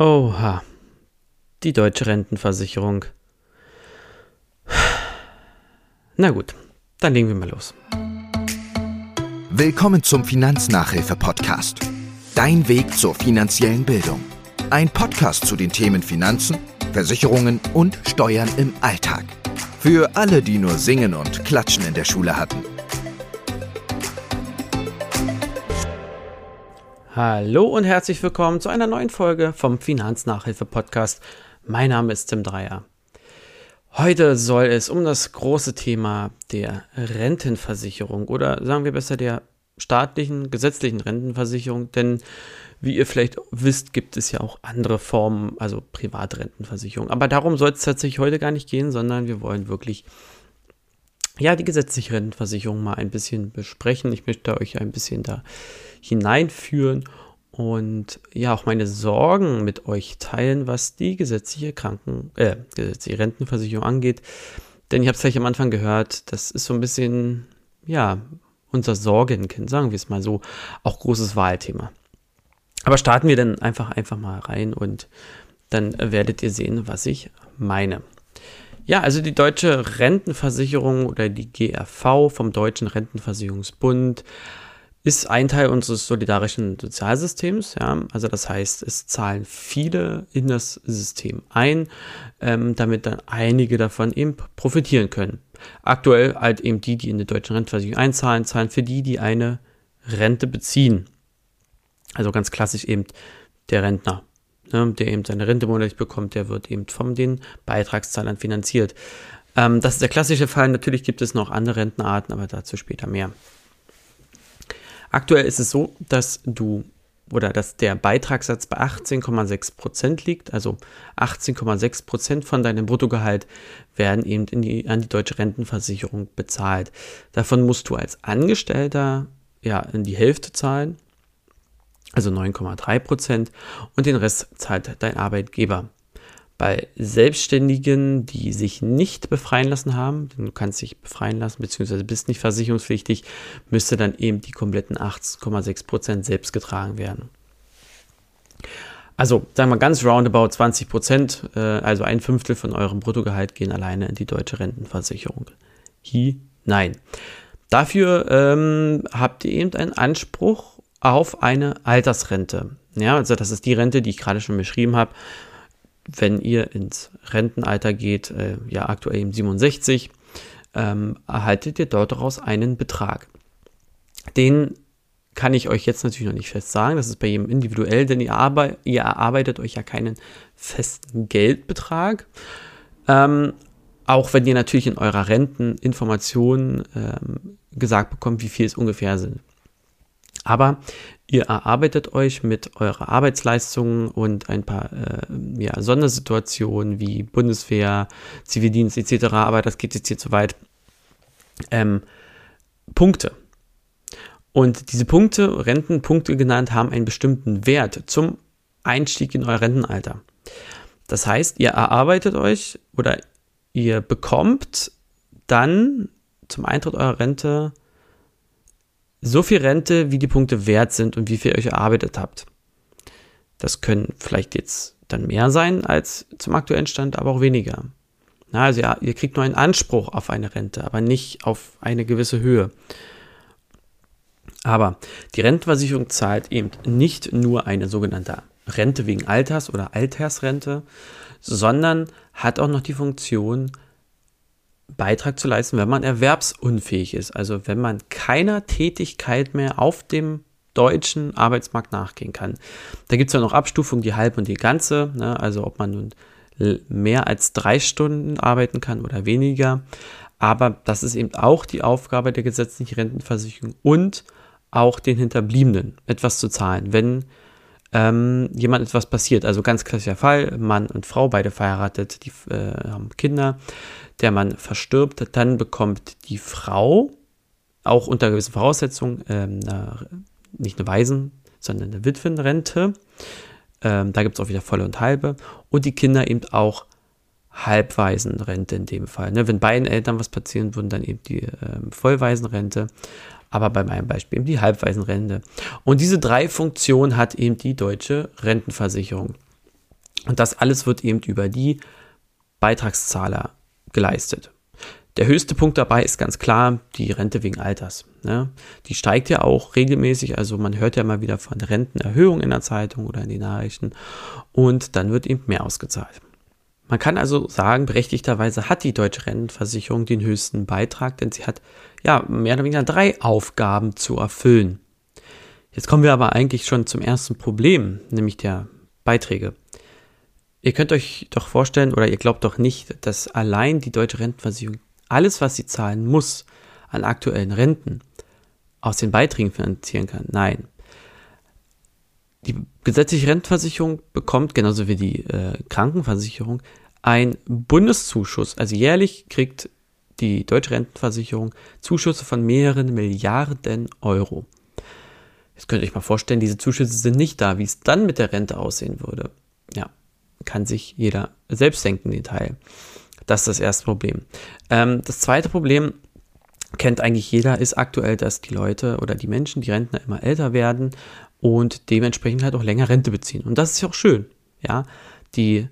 Oha, die deutsche Rentenversicherung. Na gut, dann legen wir mal los. Willkommen zum Finanznachhilfe-Podcast. Dein Weg zur finanziellen Bildung. Ein Podcast zu den Themen Finanzen, Versicherungen und Steuern im Alltag. Für alle, die nur Singen und Klatschen in der Schule hatten. Hallo und herzlich willkommen zu einer neuen Folge vom Finanznachhilfe-Podcast. Mein Name ist Tim Dreier. Heute soll es um das große Thema der Rentenversicherung oder sagen wir besser der staatlichen, gesetzlichen Rentenversicherung, denn wie ihr vielleicht wisst, gibt es ja auch andere Formen, also Privatrentenversicherung. Aber darum soll es tatsächlich heute gar nicht gehen, sondern wir wollen wirklich ja, die gesetzliche Rentenversicherung mal ein bisschen besprechen. Ich möchte euch ein bisschen da hineinführen und ja, auch meine Sorgen mit euch teilen, was die gesetzliche Kranken, äh, gesetzliche Rentenversicherung angeht. Denn ich habe es gleich am Anfang gehört, das ist so ein bisschen, ja, unser Sorgenkind, sagen wir es mal so, auch großes Wahlthema. Aber starten wir dann einfach, einfach mal rein und dann werdet ihr sehen, was ich meine. Ja, also die deutsche Rentenversicherung oder die GRV vom Deutschen Rentenversicherungsbund ist ein Teil unseres solidarischen Sozialsystems. Ja? Also das heißt, es zahlen viele in das System ein, ähm, damit dann einige davon eben profitieren können. Aktuell halt eben die, die in die deutsche Rentenversicherung einzahlen, zahlen für die, die eine Rente beziehen. Also ganz klassisch eben der Rentner ne, der eben seine Rente monatlich bekommt, der wird eben von den Beitragszahlern finanziert. Ähm, das ist der klassische Fall. Natürlich gibt es noch andere Rentenarten, aber dazu später mehr. Aktuell ist es so, dass du oder dass der Beitragssatz bei 18,6 Prozent liegt. Also 18,6 Prozent von deinem Bruttogehalt werden eben die, an die deutsche Rentenversicherung bezahlt. Davon musst du als Angestellter ja in die Hälfte zahlen also 9,3 Prozent, und den Rest zahlt dein Arbeitgeber. Bei Selbstständigen, die sich nicht befreien lassen haben, du kannst dich befreien lassen, beziehungsweise bist nicht versicherungspflichtig, müsste dann eben die kompletten 8,6 Prozent selbst getragen werden. Also, sagen wir ganz roundabout 20 Prozent, äh, also ein Fünftel von eurem Bruttogehalt gehen alleine in die deutsche Rentenversicherung hinein. Dafür ähm, habt ihr eben einen Anspruch auf eine Altersrente. Ja, also das ist die Rente, die ich gerade schon beschrieben habe. Wenn ihr ins Rentenalter geht, äh, ja aktuell eben 67, ähm, erhaltet ihr dort daraus einen Betrag. Den kann ich euch jetzt natürlich noch nicht fest sagen. Das ist bei jedem individuell, denn ihr, arbe ihr erarbeitet euch ja keinen festen Geldbetrag. Ähm, auch wenn ihr natürlich in eurer Renteninformation ähm, gesagt bekommt, wie viel es ungefähr sind. Aber ihr erarbeitet euch mit eurer Arbeitsleistung und ein paar äh, ja, Sondersituationen wie Bundeswehr, Zivildienst etc., aber das geht jetzt hier zu weit, ähm, Punkte. Und diese Punkte, Rentenpunkte genannt, haben einen bestimmten Wert zum Einstieg in euer Rentenalter. Das heißt, ihr erarbeitet euch oder ihr bekommt dann zum Eintritt eurer Rente so viel Rente, wie die Punkte wert sind und wie viel ihr euch erarbeitet habt. Das können vielleicht jetzt dann mehr sein als zum aktuellen Stand, aber auch weniger. Na, also ja, ihr kriegt nur einen Anspruch auf eine Rente, aber nicht auf eine gewisse Höhe. Aber die Rentenversicherung zahlt eben nicht nur eine sogenannte Rente wegen Alters oder Altersrente, sondern hat auch noch die Funktion, Beitrag zu leisten, wenn man erwerbsunfähig ist, also wenn man keiner Tätigkeit mehr auf dem deutschen Arbeitsmarkt nachgehen kann. Da gibt es ja noch Abstufungen, die halbe und die ganze, ne? also ob man nun mehr als drei Stunden arbeiten kann oder weniger. Aber das ist eben auch die Aufgabe der gesetzlichen Rentenversicherung und auch den Hinterbliebenen etwas zu zahlen, wenn ähm, jemand etwas passiert. Also ganz klassischer Fall, Mann und Frau, beide verheiratet, die äh, haben Kinder der Mann verstirbt, dann bekommt die Frau auch unter gewissen Voraussetzungen ähm, eine, nicht eine Waisen, sondern eine Witwenrente. Ähm, da gibt es auch wieder volle und halbe. Und die Kinder eben auch Halbwaisenrente in dem Fall. Ne? Wenn beiden Eltern was passieren würden, dann eben die ähm, Vollwaisenrente. Aber bei meinem Beispiel eben die Halbwaisenrente. Und diese drei Funktionen hat eben die deutsche Rentenversicherung. Und das alles wird eben über die Beitragszahler geleistet. Der höchste Punkt dabei ist ganz klar die Rente wegen Alters. Ne? Die steigt ja auch regelmäßig, also man hört ja mal wieder von Rentenerhöhungen in der Zeitung oder in den Nachrichten und dann wird eben mehr ausgezahlt. Man kann also sagen, berechtigterweise hat die deutsche Rentenversicherung den höchsten Beitrag, denn sie hat ja mehr oder weniger drei Aufgaben zu erfüllen. Jetzt kommen wir aber eigentlich schon zum ersten Problem, nämlich der Beiträge. Ihr könnt euch doch vorstellen oder ihr glaubt doch nicht, dass allein die deutsche Rentenversicherung alles, was sie zahlen muss an aktuellen Renten, aus den Beiträgen finanzieren kann. Nein. Die gesetzliche Rentenversicherung bekommt, genauso wie die äh, Krankenversicherung, einen Bundeszuschuss. Also jährlich kriegt die deutsche Rentenversicherung Zuschüsse von mehreren Milliarden Euro. Jetzt könnt ihr euch mal vorstellen, diese Zuschüsse sind nicht da, wie es dann mit der Rente aussehen würde. Ja, kann sich jeder selbst denken, den Teil. Das ist das erste Problem. Ähm, das zweite Problem kennt eigentlich jeder, ist aktuell, dass die Leute oder die Menschen, die Rentner immer älter werden und dementsprechend halt auch länger Rente beziehen. Und das ist ja auch schön. Ja, die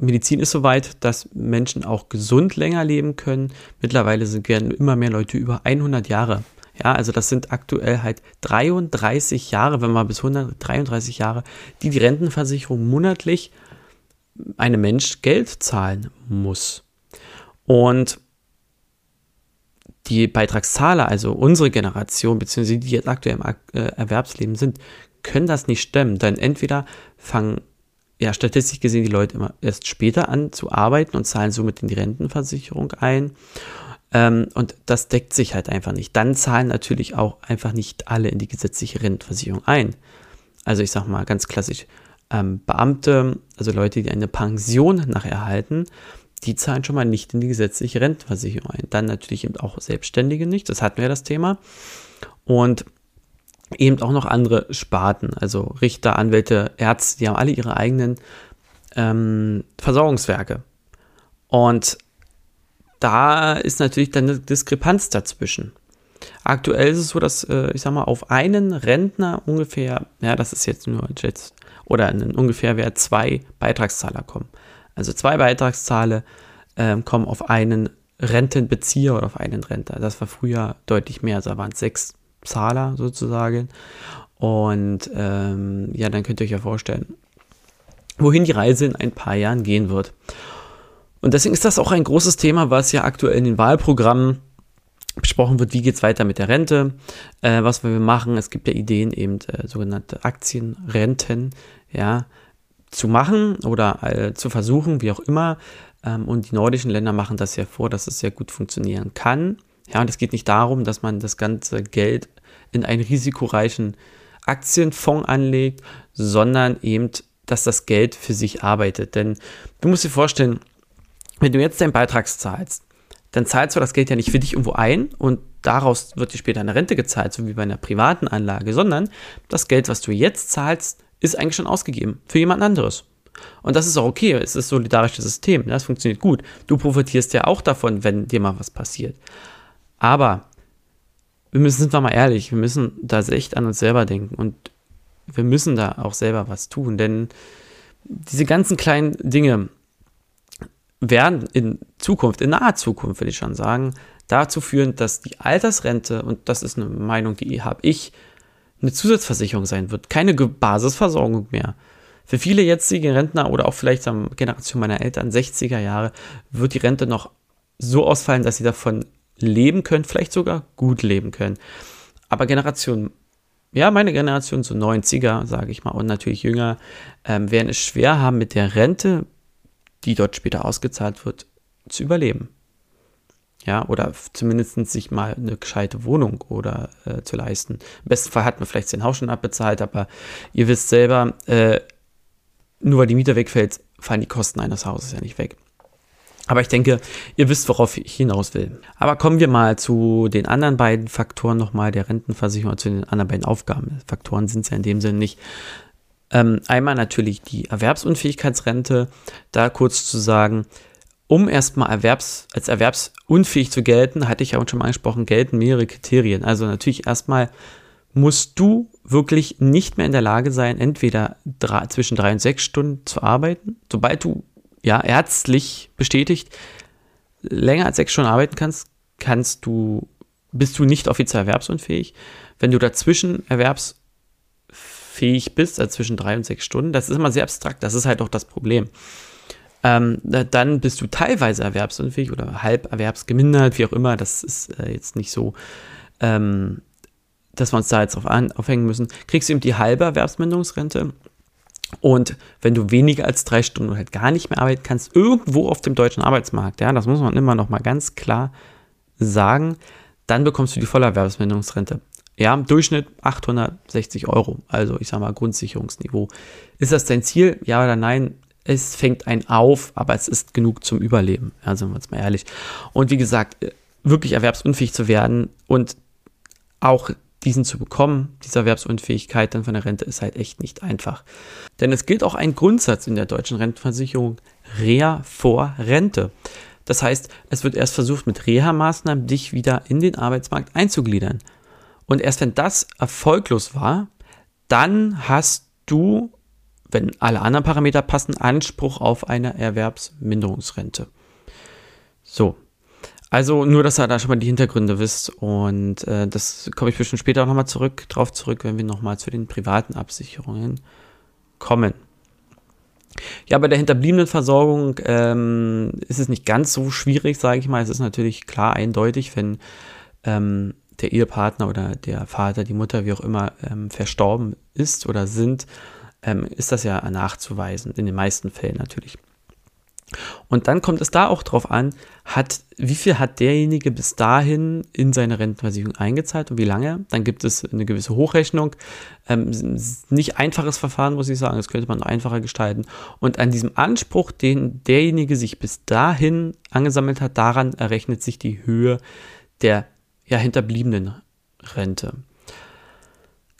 Medizin ist soweit, dass Menschen auch gesund länger leben können. Mittlerweile sind werden immer mehr Leute über 100 Jahre. Ja, also das sind aktuell halt 33 Jahre, wenn man bis 133 Jahre, die die Rentenversicherung monatlich einem Mensch Geld zahlen muss. Und die Beitragszahler, also unsere Generation, beziehungsweise die jetzt aktuell im äh, Erwerbsleben sind, können das nicht stemmen. Denn entweder fangen, ja, statistisch gesehen die Leute immer erst später an zu arbeiten und zahlen somit in die Rentenversicherung ein. Ähm, und das deckt sich halt einfach nicht. Dann zahlen natürlich auch einfach nicht alle in die gesetzliche Rentenversicherung ein. Also ich sag mal ganz klassisch, ähm, Beamte, also Leute, die eine Pension nachher erhalten, die zahlen schon mal nicht in die gesetzliche Rentenversicherung ein. Dann natürlich eben auch Selbstständige nicht, das hatten wir ja das Thema. Und eben auch noch andere Sparten, also Richter, Anwälte, Ärzte, die haben alle ihre eigenen ähm, Versorgungswerke. Und da ist natürlich dann eine Diskrepanz dazwischen. Aktuell ist es so, dass, äh, ich sag mal, auf einen Rentner ungefähr, ja, das ist jetzt nur jetzt oder ungefähr Wert zwei Beitragszahler kommen. Also zwei Beitragszahler ähm, kommen auf einen Rentenbezieher oder auf einen Renter. Das war früher deutlich mehr, also da waren es sechs Zahler sozusagen. Und ähm, ja, dann könnt ihr euch ja vorstellen, wohin die Reise in ein paar Jahren gehen wird. Und deswegen ist das auch ein großes Thema, was ja aktuell in den Wahlprogrammen besprochen wird, wie geht es weiter mit der Rente, äh, was wir machen. Es gibt ja Ideen, eben äh, sogenannte Aktienrenten, ja, zu machen oder äh, zu versuchen, wie auch immer. Ähm, und die nordischen Länder machen das ja vor, dass es sehr gut funktionieren kann. Ja, und es geht nicht darum, dass man das ganze Geld in einen risikoreichen Aktienfonds anlegt, sondern eben, dass das Geld für sich arbeitet. Denn du musst dir vorstellen, wenn du jetzt deinen Beitrag zahlst, dann zahlst du das Geld ja nicht für dich irgendwo ein und daraus wird dir später eine Rente gezahlt, so wie bei einer privaten Anlage, sondern das Geld, was du jetzt zahlst, ist eigentlich schon ausgegeben für jemand anderes. Und das ist auch okay, es ist ein solidarisches System, das funktioniert gut. Du profitierst ja auch davon, wenn dir mal was passiert. Aber wir müssen, sind wir mal ehrlich, wir müssen da echt an uns selber denken und wir müssen da auch selber was tun, denn diese ganzen kleinen Dinge werden in Zukunft, in naher Zukunft, würde ich schon sagen, dazu führen, dass die Altersrente, und das ist eine Meinung, die habe ich, eine Zusatzversicherung sein wird, keine Basisversorgung mehr. Für viele jetzige Rentner oder auch vielleicht Generation meiner Eltern, 60er Jahre, wird die Rente noch so ausfallen, dass sie davon leben können, vielleicht sogar gut leben können. Aber Generation, ja, meine Generation, so 90er, sage ich mal, und natürlich jünger, ähm, werden es schwer haben, mit der Rente, die dort später ausgezahlt wird, zu überleben ja, oder zumindest sich mal eine gescheite Wohnung oder äh, zu leisten. Im besten Fall hat man vielleicht sein Haus schon abbezahlt, aber ihr wisst selber, äh, nur weil die Miete wegfällt, fallen die Kosten eines Hauses ja nicht weg. Aber ich denke, ihr wisst, worauf ich hinaus will. Aber kommen wir mal zu den anderen beiden Faktoren nochmal der Rentenversicherung, zu den anderen beiden Aufgaben. Faktoren sind es ja in dem Sinne nicht. Ähm, einmal natürlich die Erwerbsunfähigkeitsrente. Da kurz zu sagen, um erstmal Erwerbs, als erwerbsunfähig zu gelten, hatte ich ja auch schon mal angesprochen, gelten mehrere Kriterien. Also natürlich erstmal musst du wirklich nicht mehr in der Lage sein, entweder drei, zwischen drei und sechs Stunden zu arbeiten. Sobald du ja ärztlich bestätigt länger als sechs Stunden arbeiten kannst, kannst du, bist du nicht offiziell erwerbsunfähig. Wenn du dazwischen erwerbsfähig bist, also zwischen drei und sechs Stunden, das ist immer sehr abstrakt, das ist halt auch das Problem. Ähm, dann bist du teilweise erwerbsunfähig oder halb erwerbsgemindert, wie auch immer. Das ist äh, jetzt nicht so ähm, dass wir uns da jetzt drauf an, aufhängen müssen, kriegst du eben die halbe Erwerbsminderungsrente. Und wenn du weniger als drei Stunden halt gar nicht mehr arbeiten kannst, irgendwo auf dem deutschen Arbeitsmarkt, ja, das muss man immer noch mal ganz klar sagen, dann bekommst du die Vollerwerbsminderungsrente. Ja, im Durchschnitt 860 Euro, also ich sage mal Grundsicherungsniveau. Ist das dein Ziel? Ja oder nein? Es fängt einen auf, aber es ist genug zum Überleben. Ja, sind wir uns mal ehrlich. Und wie gesagt, wirklich erwerbsunfähig zu werden und auch diesen zu bekommen, diese Erwerbsunfähigkeit dann von der Rente, ist halt echt nicht einfach. Denn es gilt auch ein Grundsatz in der deutschen Rentenversicherung, Reha vor Rente. Das heißt, es wird erst versucht, mit Reha-Maßnahmen dich wieder in den Arbeitsmarkt einzugliedern. Und erst wenn das erfolglos war, dann hast du, wenn alle anderen Parameter passen, Anspruch auf eine Erwerbsminderungsrente. So, also nur, dass ihr da schon mal die Hintergründe wisst und äh, das komme ich bestimmt später auch nochmal zurück, drauf zurück, wenn wir nochmal zu den privaten Absicherungen kommen. Ja, bei der hinterbliebenen Versorgung ähm, ist es nicht ganz so schwierig, sage ich mal. Es ist natürlich klar eindeutig, wenn ähm, der Ehepartner oder der Vater, die Mutter, wie auch immer, ähm, verstorben ist oder sind, ähm, ist das ja nachzuweisen, in den meisten Fällen natürlich. Und dann kommt es da auch drauf an, hat, wie viel hat derjenige bis dahin in seine Rentenversicherung eingezahlt und wie lange? Dann gibt es eine gewisse Hochrechnung. Ähm, nicht einfaches Verfahren, muss ich sagen, das könnte man einfacher gestalten. Und an diesem Anspruch, den derjenige sich bis dahin angesammelt hat, daran errechnet sich die Höhe der ja, hinterbliebenen Rente.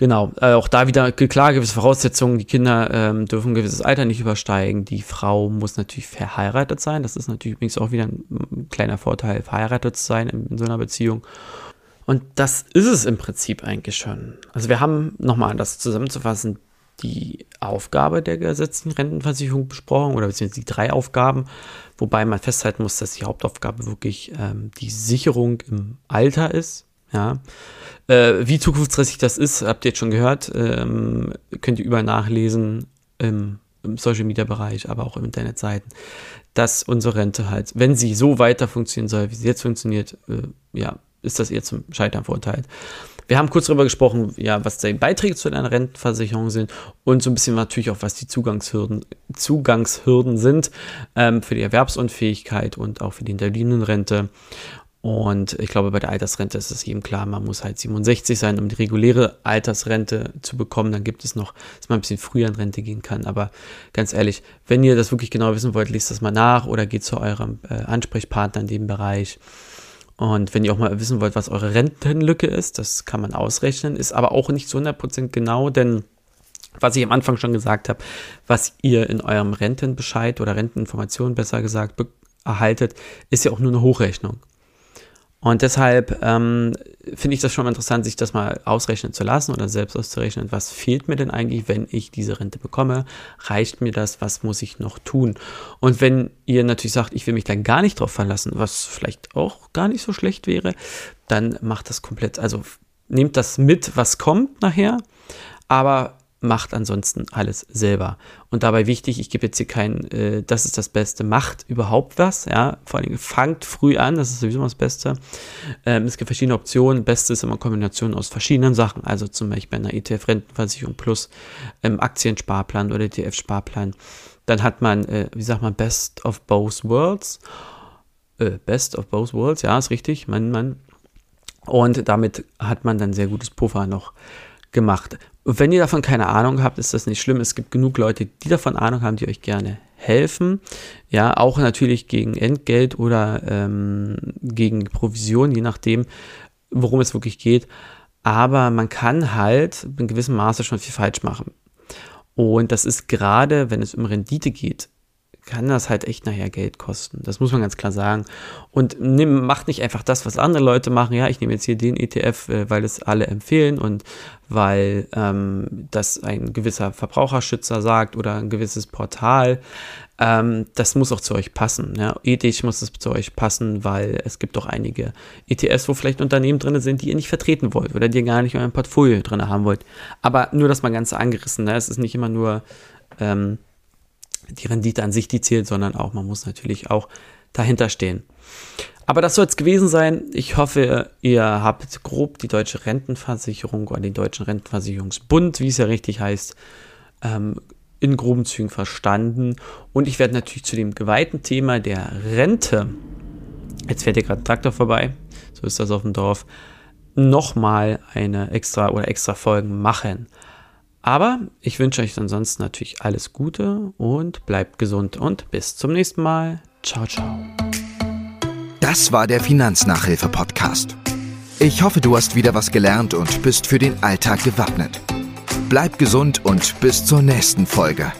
Genau, äh, auch da wieder klar gewisse Voraussetzungen. Die Kinder ähm, dürfen ein gewisses Alter nicht übersteigen. Die Frau muss natürlich verheiratet sein. Das ist natürlich übrigens auch wieder ein, ein kleiner Vorteil, verheiratet zu sein in, in, so einer Beziehung. Und das ist es im Prinzip eigentlich schon. Also wir haben nochmal, das zusammenzufassen, die Aufgabe der gesetzlichen Rentenversicherung besprochen oder beziehungsweise die drei Aufgaben, wobei man festhalten muss, dass die Hauptaufgabe wirklich ähm, die Sicherung im Alter ist. Ja, äh, wie zukunftsträchtig das ist, habt ihr jetzt schon gehört. Ähm, könnt ihr überall nachlesen im, im Social Media Bereich, aber auch im Internetseiten, dass unsere Rente halt, wenn sie so weiter funktionieren soll, wie sie jetzt funktioniert, äh, ja, ist das eher zum Scheitern verurteilt. Wir haben kurz darüber gesprochen, ja, was die Beiträge zu einer Rentenversicherung sind und so ein bisschen natürlich auch, was die Zugangshürden, Zugangshürden sind ähm, für die Erwerbsunfähigkeit und auch für die hinterliegenden Rente. Und ich glaube, bei der Altersrente ist es jedem klar, man muss halt 67 sein, um die reguläre Altersrente zu bekommen. Dann gibt es noch, dass man ein bisschen früher in Rente gehen kann. Aber ganz ehrlich, wenn ihr das wirklich genau wissen wollt, liest das mal nach oder geht zu eurem äh, Ansprechpartner in dem Bereich. Und wenn ihr auch mal wissen wollt, was eure Rentenlücke ist, das kann man ausrechnen, ist aber auch nicht zu 100% genau, denn was ich am Anfang schon gesagt habe, was ihr in eurem Rentenbescheid oder Renteninformation besser gesagt erhaltet, ist ja auch nur eine Hochrechnung. Und deshalb ähm, finde ich das schon mal interessant, sich das mal ausrechnen zu lassen oder selbst auszurechnen, was fehlt mir denn eigentlich, wenn ich diese Rente bekomme? Reicht mir das? Was muss ich noch tun? Und wenn ihr natürlich sagt, ich will mich dann gar nicht drauf verlassen, was vielleicht auch gar nicht so schlecht wäre, dann macht das komplett, also nehmt das mit, was kommt nachher, aber macht ansonsten alles selber. Und dabei wichtig, ich gebe jetzt hier kein, äh, das ist das Beste, macht überhaupt was, ja, vor allem fangt früh an, das ist sowieso immer das Beste. Ähm, es gibt verschiedene Optionen, Beste ist immer Kombination aus verschiedenen Sachen, also zum Beispiel einer ETF-Rentenversicherung plus ähm, Aktiensparplan oder ETF-Sparplan. Dann hat man, äh, wie sagt man, Best of Both Worlds. Äh, Best of Both Worlds, ja, ist richtig, man, man. Und damit hat man dann sehr gutes Puffer noch gemacht. Und wenn ihr davon keine Ahnung habt, ist das nicht schlimm. Es gibt genug Leute, die davon Ahnung haben, die euch gerne helfen. Ja, auch natürlich gegen Entgelt oder ähm, gegen Provision, je nachdem, worum es wirklich geht. Aber man kann halt in gewissem Maße schon viel falsch machen. Und das ist gerade, wenn es um Rendite geht, kann das halt echt nachher Geld kosten. Das muss man ganz klar sagen. Und nimm, macht nicht einfach das, was andere Leute machen. Ja, ich nehme jetzt hier den ETF, äh, weil es alle empfehlen und weil ähm, das ein gewisser Verbraucherschützer sagt oder ein gewisses Portal. Ähm, das muss auch zu euch passen. Ja. Ethisch muss es zu euch passen, weil es gibt doch einige ETFs, wo vielleicht Unternehmen drin sind, die ihr nicht vertreten wollt oder die ihr gar nicht in eurem Portfolio drin haben wollt. Aber nur das mal ganz angerissen. Ne? Es ist nicht immer nur ähm, die Rendite an sich, die zählt, sondern auch, man muss natürlich auch dahinter stehen. Aber das soll es gewesen sein. Ich hoffe, ihr habt grob die deutsche Rentenversicherung oder den deutschen Rentenversicherungsbund, wie es ja richtig heißt, ähm, in groben Zügen verstanden. Und ich werde natürlich zu dem geweihten Thema der Rente, jetzt fährt hier gerade Traktor vorbei, so ist das auf dem Dorf, nochmal eine extra oder extra Folgen machen. Aber ich wünsche euch ansonsten natürlich alles Gute und bleibt gesund und bis zum nächsten Mal. Ciao, ciao. Das war der Finanznachhilfe-Podcast. Ich hoffe, du hast wieder was gelernt und bist für den Alltag gewappnet. Bleib gesund und bis zur nächsten Folge.